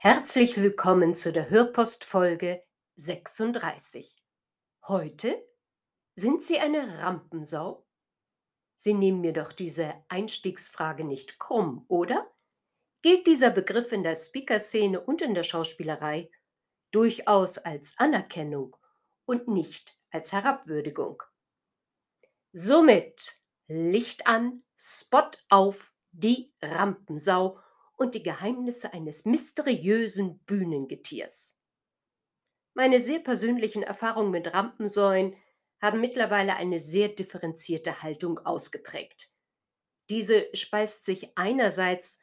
Herzlich willkommen zu der Hörpostfolge 36. Heute sind Sie eine Rampensau? Sie nehmen mir doch diese Einstiegsfrage nicht krumm, oder? Gilt dieser Begriff in der Speaker-Szene und in der Schauspielerei durchaus als Anerkennung und nicht als Herabwürdigung? Somit Licht an, Spot auf, die Rampensau und die Geheimnisse eines mysteriösen Bühnengetiers. Meine sehr persönlichen Erfahrungen mit Rampensäulen haben mittlerweile eine sehr differenzierte Haltung ausgeprägt. Diese speist sich einerseits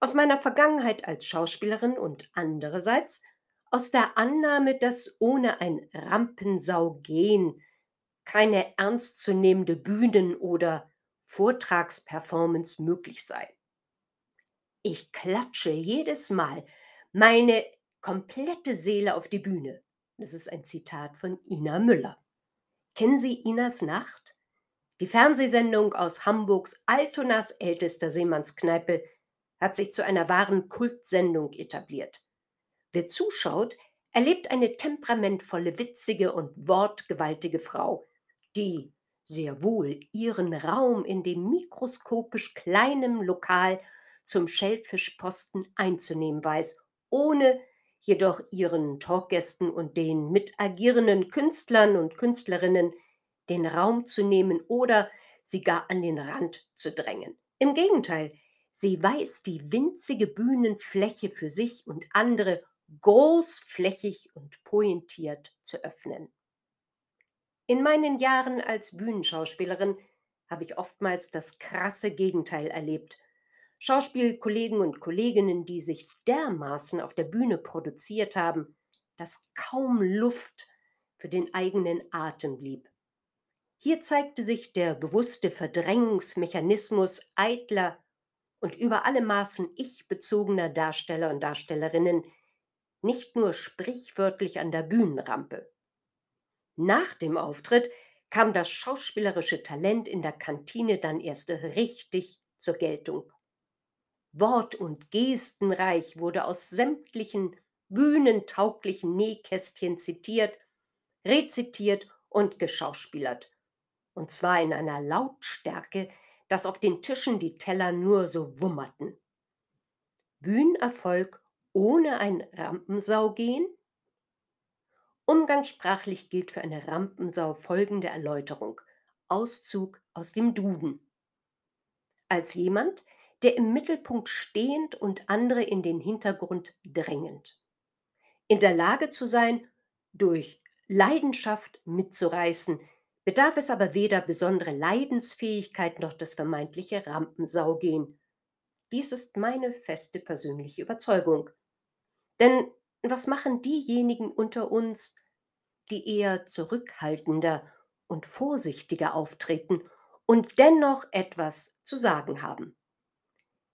aus meiner Vergangenheit als Schauspielerin und andererseits aus der Annahme, dass ohne ein Rampensau-Gehen keine ernstzunehmende Bühnen- oder Vortragsperformance möglich sei. Ich klatsche jedes Mal meine komplette Seele auf die Bühne. Das ist ein Zitat von Ina Müller. Kennen Sie Inas Nacht? Die Fernsehsendung aus Hamburgs Altonas ältester Seemannskneipe hat sich zu einer wahren Kultsendung etabliert. Wer zuschaut, erlebt eine temperamentvolle, witzige und wortgewaltige Frau, die sehr wohl ihren Raum in dem mikroskopisch kleinen Lokal zum Schellfischposten einzunehmen weiß, ohne jedoch ihren Talkgästen und den mitagierenden Künstlern und Künstlerinnen den Raum zu nehmen oder sie gar an den Rand zu drängen. Im Gegenteil, sie weiß die winzige Bühnenfläche für sich und andere großflächig und pointiert zu öffnen. In meinen Jahren als Bühnenschauspielerin habe ich oftmals das krasse Gegenteil erlebt Schauspielkollegen und Kolleginnen, die sich dermaßen auf der Bühne produziert haben, dass kaum Luft für den eigenen Atem blieb. Hier zeigte sich der bewusste Verdrängungsmechanismus eitler und über alle Maßen ich-bezogener Darsteller und Darstellerinnen nicht nur sprichwörtlich an der Bühnenrampe. Nach dem Auftritt kam das schauspielerische Talent in der Kantine dann erst richtig zur Geltung. Wort- und Gestenreich wurde aus sämtlichen bühnentauglichen Nähkästchen zitiert, rezitiert und geschauspielert. Und zwar in einer Lautstärke, dass auf den Tischen die Teller nur so wummerten. Bühnenerfolg ohne ein Rampensau gehen? Umgangssprachlich gilt für eine Rampensau folgende Erläuterung. Auszug aus dem Duden. Als jemand, der im Mittelpunkt stehend und andere in den Hintergrund drängend. In der Lage zu sein, durch Leidenschaft mitzureißen, bedarf es aber weder besondere Leidensfähigkeit noch das vermeintliche Rampensaugehen. Dies ist meine feste persönliche Überzeugung. Denn was machen diejenigen unter uns, die eher zurückhaltender und vorsichtiger auftreten und dennoch etwas zu sagen haben?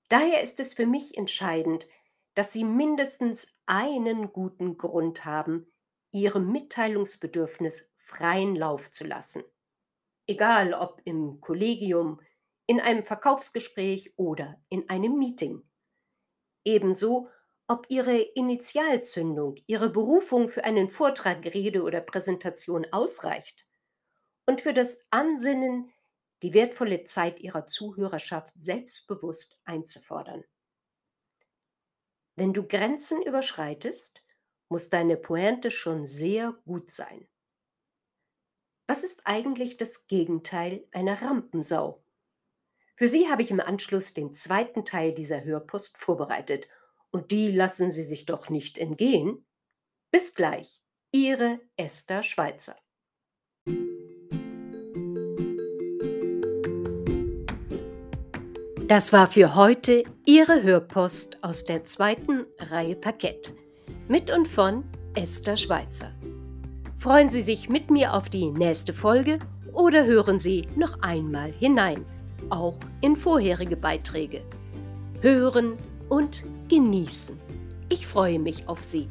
Daher ist es für mich entscheidend, dass Sie mindestens einen guten Grund haben, Ihrem Mitteilungsbedürfnis freien Lauf zu lassen. Egal ob im Kollegium, in einem Verkaufsgespräch oder in einem Meeting. Ebenso, ob Ihre Initialzündung, Ihre Berufung für einen Vortrag, Rede oder Präsentation ausreicht und für das Ansinnen die wertvolle Zeit ihrer Zuhörerschaft selbstbewusst einzufordern. Wenn du Grenzen überschreitest, muss deine Pointe schon sehr gut sein. Was ist eigentlich das Gegenteil einer Rampensau? Für Sie habe ich im Anschluss den zweiten Teil dieser Hörpost vorbereitet und die lassen Sie sich doch nicht entgehen. Bis gleich, Ihre Esther Schweizer. Das war für heute Ihre Hörpost aus der zweiten Reihe Parkett. Mit und von Esther Schweitzer. Freuen Sie sich mit mir auf die nächste Folge oder hören Sie noch einmal hinein, auch in vorherige Beiträge. Hören und genießen. Ich freue mich auf Sie.